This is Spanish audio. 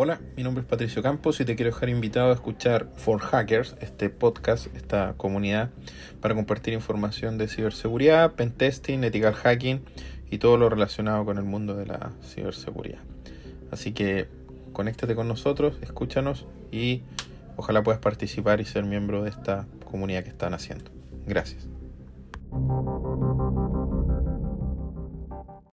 Hola, mi nombre es Patricio Campos y te quiero dejar invitado a escuchar For Hackers, este podcast, esta comunidad, para compartir información de ciberseguridad, pentesting, ethical hacking y todo lo relacionado con el mundo de la ciberseguridad. Así que conéctate con nosotros, escúchanos y ojalá puedas participar y ser miembro de esta comunidad que están haciendo. Gracias.